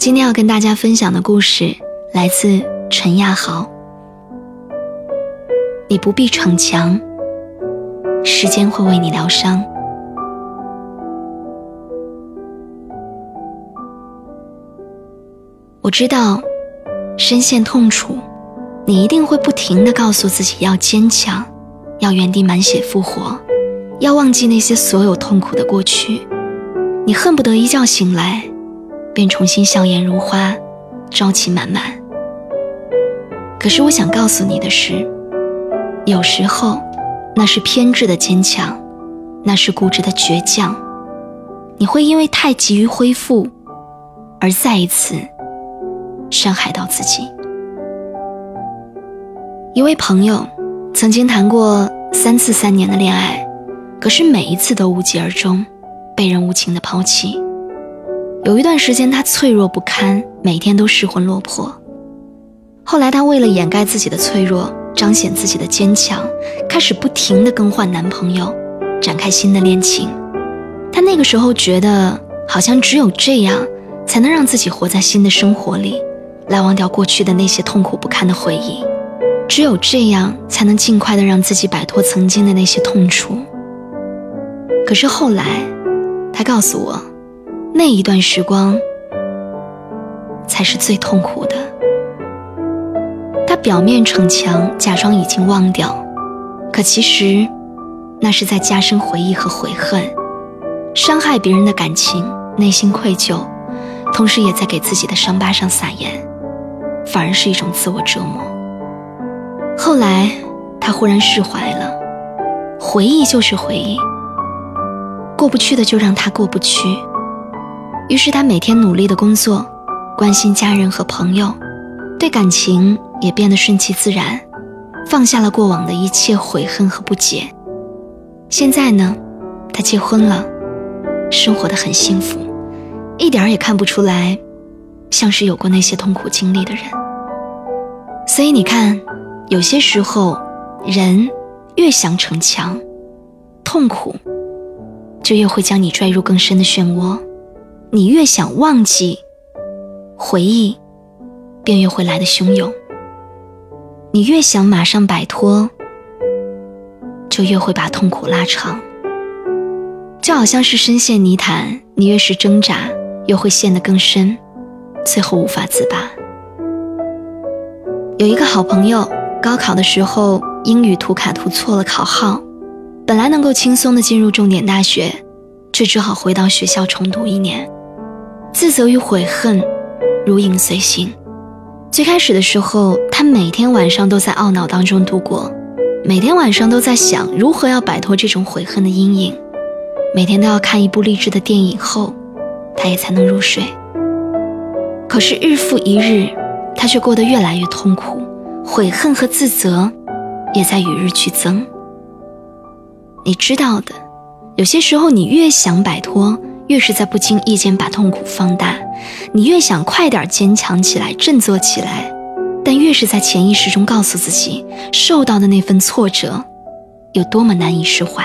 今天要跟大家分享的故事来自陈亚豪。你不必逞强，时间会为你疗伤。我知道，深陷痛楚，你一定会不停的告诉自己要坚强，要原地满血复活，要忘记那些所有痛苦的过去。你恨不得一觉醒来。便重新笑颜如花，朝气满满。可是我想告诉你的是，有时候那是偏执的坚强，那是固执的倔强。你会因为太急于恢复，而再一次伤害到自己。一位朋友曾经谈过三次三年的恋爱，可是每一次都无疾而终，被人无情的抛弃。有一段时间，她脆弱不堪，每天都失魂落魄。后来，她为了掩盖自己的脆弱，彰显自己的坚强，开始不停地更换男朋友，展开新的恋情。她那个时候觉得，好像只有这样，才能让自己活在新的生活里，来忘掉过去的那些痛苦不堪的回忆。只有这样，才能尽快的让自己摆脱曾经的那些痛楚。可是后来，她告诉我。那一段时光才是最痛苦的。他表面逞强，假装已经忘掉，可其实那是在加深回忆和悔恨，伤害别人的感情，内心愧疚，同时也在给自己的伤疤上撒盐，反而是一种自我折磨。后来他忽然释怀了，回忆就是回忆，过不去的就让他过不去。于是他每天努力的工作，关心家人和朋友，对感情也变得顺其自然，放下了过往的一切悔恨和不解。现在呢，他结婚了，生活的很幸福，一点儿也看不出来，像是有过那些痛苦经历的人。所以你看，有些时候，人越想逞强，痛苦就越会将你拽入更深的漩涡。你越想忘记，回忆便越会来的汹涌；你越想马上摆脱，就越会把痛苦拉长。就好像是深陷泥潭，你越是挣扎，越会陷得更深，最后无法自拔。有一个好朋友，高考的时候英语涂卡涂错了考号，本来能够轻松的进入重点大学，却只好回到学校重读一年。自责与悔恨如影随形。最开始的时候，他每天晚上都在懊恼当中度过，每天晚上都在想如何要摆脱这种悔恨的阴影，每天都要看一部励志的电影后，他也才能入睡。可是日复一日，他却过得越来越痛苦，悔恨和自责也在与日俱增。你知道的，有些时候你越想摆脱。越是在不经意间把痛苦放大，你越想快点坚强起来、振作起来，但越是在潜意识中告诉自己，受到的那份挫折有多么难以释怀。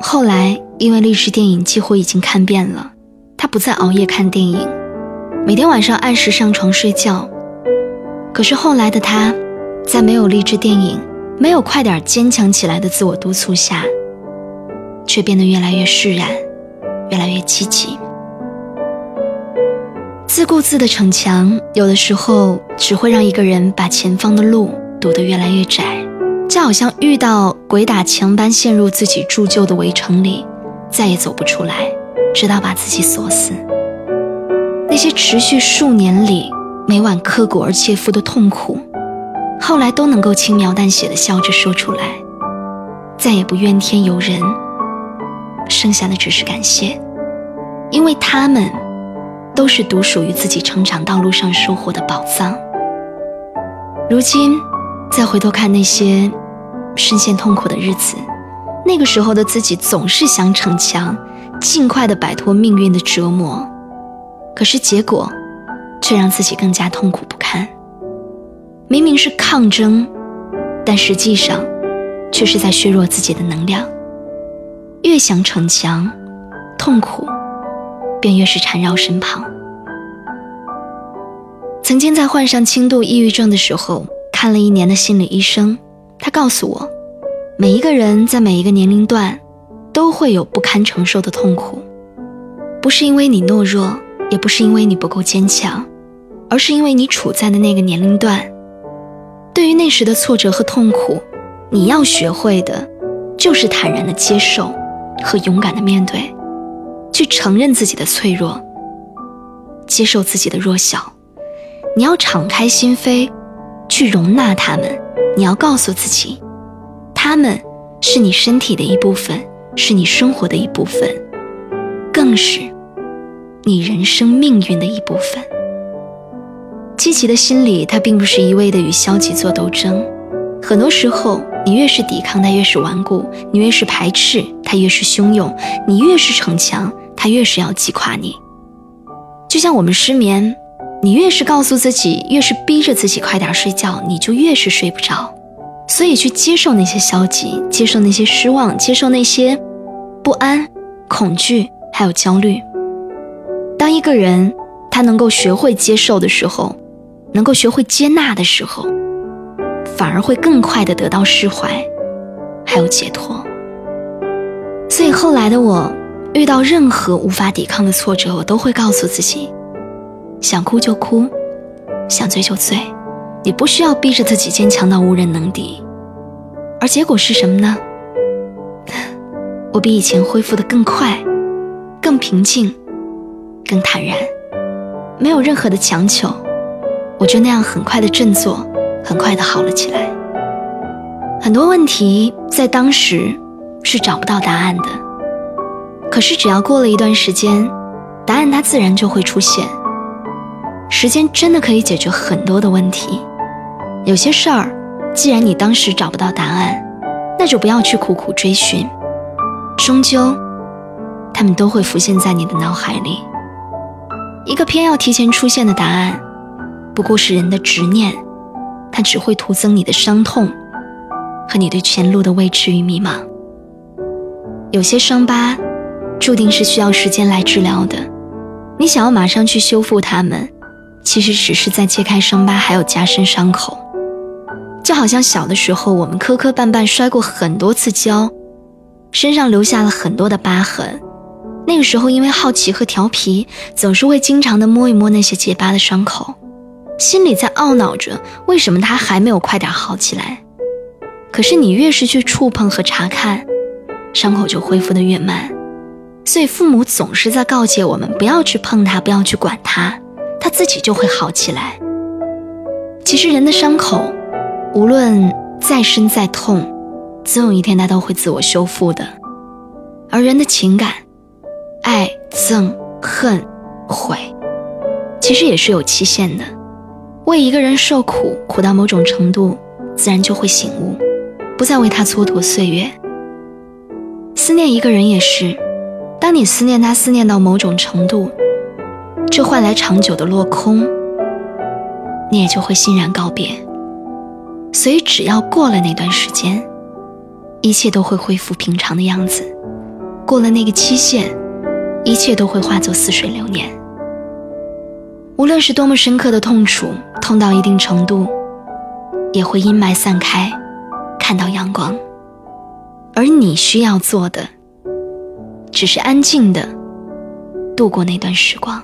后来，因为励志电影几乎已经看遍了，他不再熬夜看电影，每天晚上按时上床睡觉。可是后来的他，在没有励志电影、没有快点坚强起来的自我督促下，却变得越来越释然。越来越积极。自顾自的逞强，有的时候只会让一个人把前方的路堵得越来越窄，就好像遇到鬼打墙般陷入自己铸就的围城里，再也走不出来，直到把自己锁死。那些持续数年里每晚刻骨而切肤的痛苦，后来都能够轻描淡写的笑着说出来，再也不怨天尤人，剩下的只是感谢，因为他们。都是独属于自己成长道路上收获的宝藏。如今，再回头看那些深陷痛苦的日子，那个时候的自己总是想逞强，尽快的摆脱命运的折磨，可是结果却让自己更加痛苦不堪。明明是抗争，但实际上却是在削弱自己的能量。越想逞强，痛苦。便越是缠绕身旁。曾经在患上轻度抑郁症的时候，看了一年的心理医生，他告诉我，每一个人在每一个年龄段，都会有不堪承受的痛苦，不是因为你懦弱，也不是因为你不够坚强，而是因为你处在的那个年龄段。对于那时的挫折和痛苦，你要学会的，就是坦然的接受和勇敢的面对。去承认自己的脆弱，接受自己的弱小。你要敞开心扉，去容纳他们。你要告诉自己，他们是你身体的一部分，是你生活的一部分，更是你人生命运的一部分。积极的心理，它并不是一味的与消极做斗争。很多时候，你越是抵抗，它越是顽固；你越是排斥，它越是汹涌；你越是逞强。他越是要击垮你，就像我们失眠，你越是告诉自己，越是逼着自己快点睡觉，你就越是睡不着。所以去接受那些消极，接受那些失望，接受那些不安、恐惧，还有焦虑。当一个人他能够学会接受的时候，能够学会接纳的时候，反而会更快的得到释怀，还有解脱。所以后来的我。遇到任何无法抵抗的挫折，我都会告诉自己：想哭就哭，想醉就醉。你不需要逼着自己坚强到无人能敌。而结果是什么呢？我比以前恢复的更快，更平静，更坦然，没有任何的强求，我就那样很快的振作，很快的好了起来。很多问题在当时是找不到答案的。可是，只要过了一段时间，答案它自然就会出现。时间真的可以解决很多的问题。有些事儿，既然你当时找不到答案，那就不要去苦苦追寻，终究，他们都会浮现在你的脑海里。一个偏要提前出现的答案，不过是人的执念，它只会徒增你的伤痛，和你对前路的未知与迷茫。有些伤疤。注定是需要时间来治疗的。你想要马上去修复它们，其实只是在揭开伤疤，还有加深伤口。就好像小的时候，我们磕磕绊绊摔过很多次跤，身上留下了很多的疤痕。那个时候，因为好奇和调皮，总是会经常的摸一摸那些结疤的伤口，心里在懊恼着为什么他还没有快点好起来。可是你越是去触碰和查看，伤口就恢复的越慢。所以父母总是在告诫我们不要去碰它，不要去管它，它自己就会好起来。其实人的伤口，无论再深再痛，总有一天它都会自我修复的。而人的情感，爱、憎、恨、悔，其实也是有期限的。为一个人受苦，苦到某种程度，自然就会醒悟，不再为他蹉跎岁月。思念一个人也是。当你思念他，思念到某种程度，这换来长久的落空，你也就会欣然告别。所以，只要过了那段时间，一切都会恢复平常的样子。过了那个期限，一切都会化作似水流年。无论是多么深刻的痛楚，痛到一定程度，也会阴霾散开，看到阳光。而你需要做的。只是安静的度过那段时光。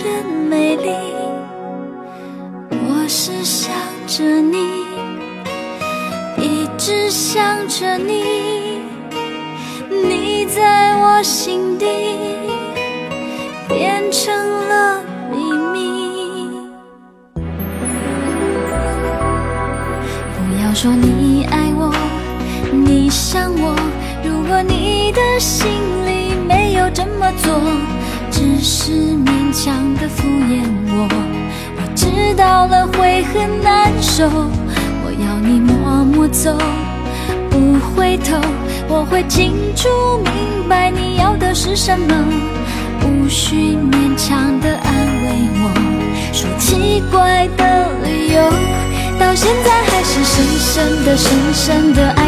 真美丽。我是想着你，一直想着你，你在我心底变成了秘密。不要说你爱我，你想我。如果你的心里没有这么做，只是勉强的敷衍我，我知道了会很难受。我要你默默走，不回头。我会清楚明白你要的是什么，无需勉强的安慰我，说奇怪的理由，到现在还是深深的、深深的爱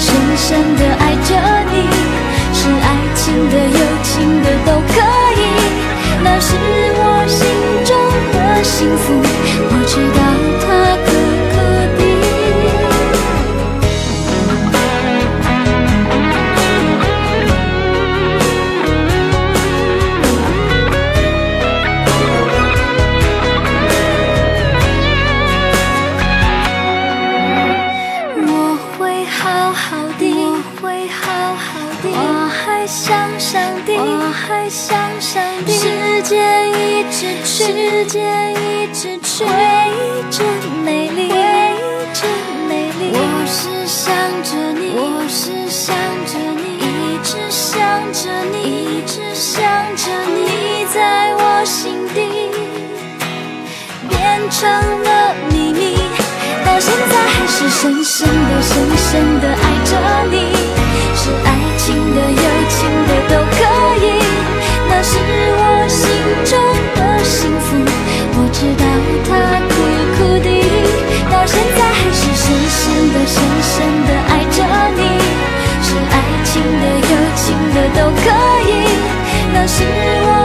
深、深的时间一直去，时间一直去回忆真美丽，回忆真美丽。我是想着你，我是想着你，一直想着你，一直想着你，你在我心底变成了秘密，到现在还是深深的、深深的爱都可以，那是我。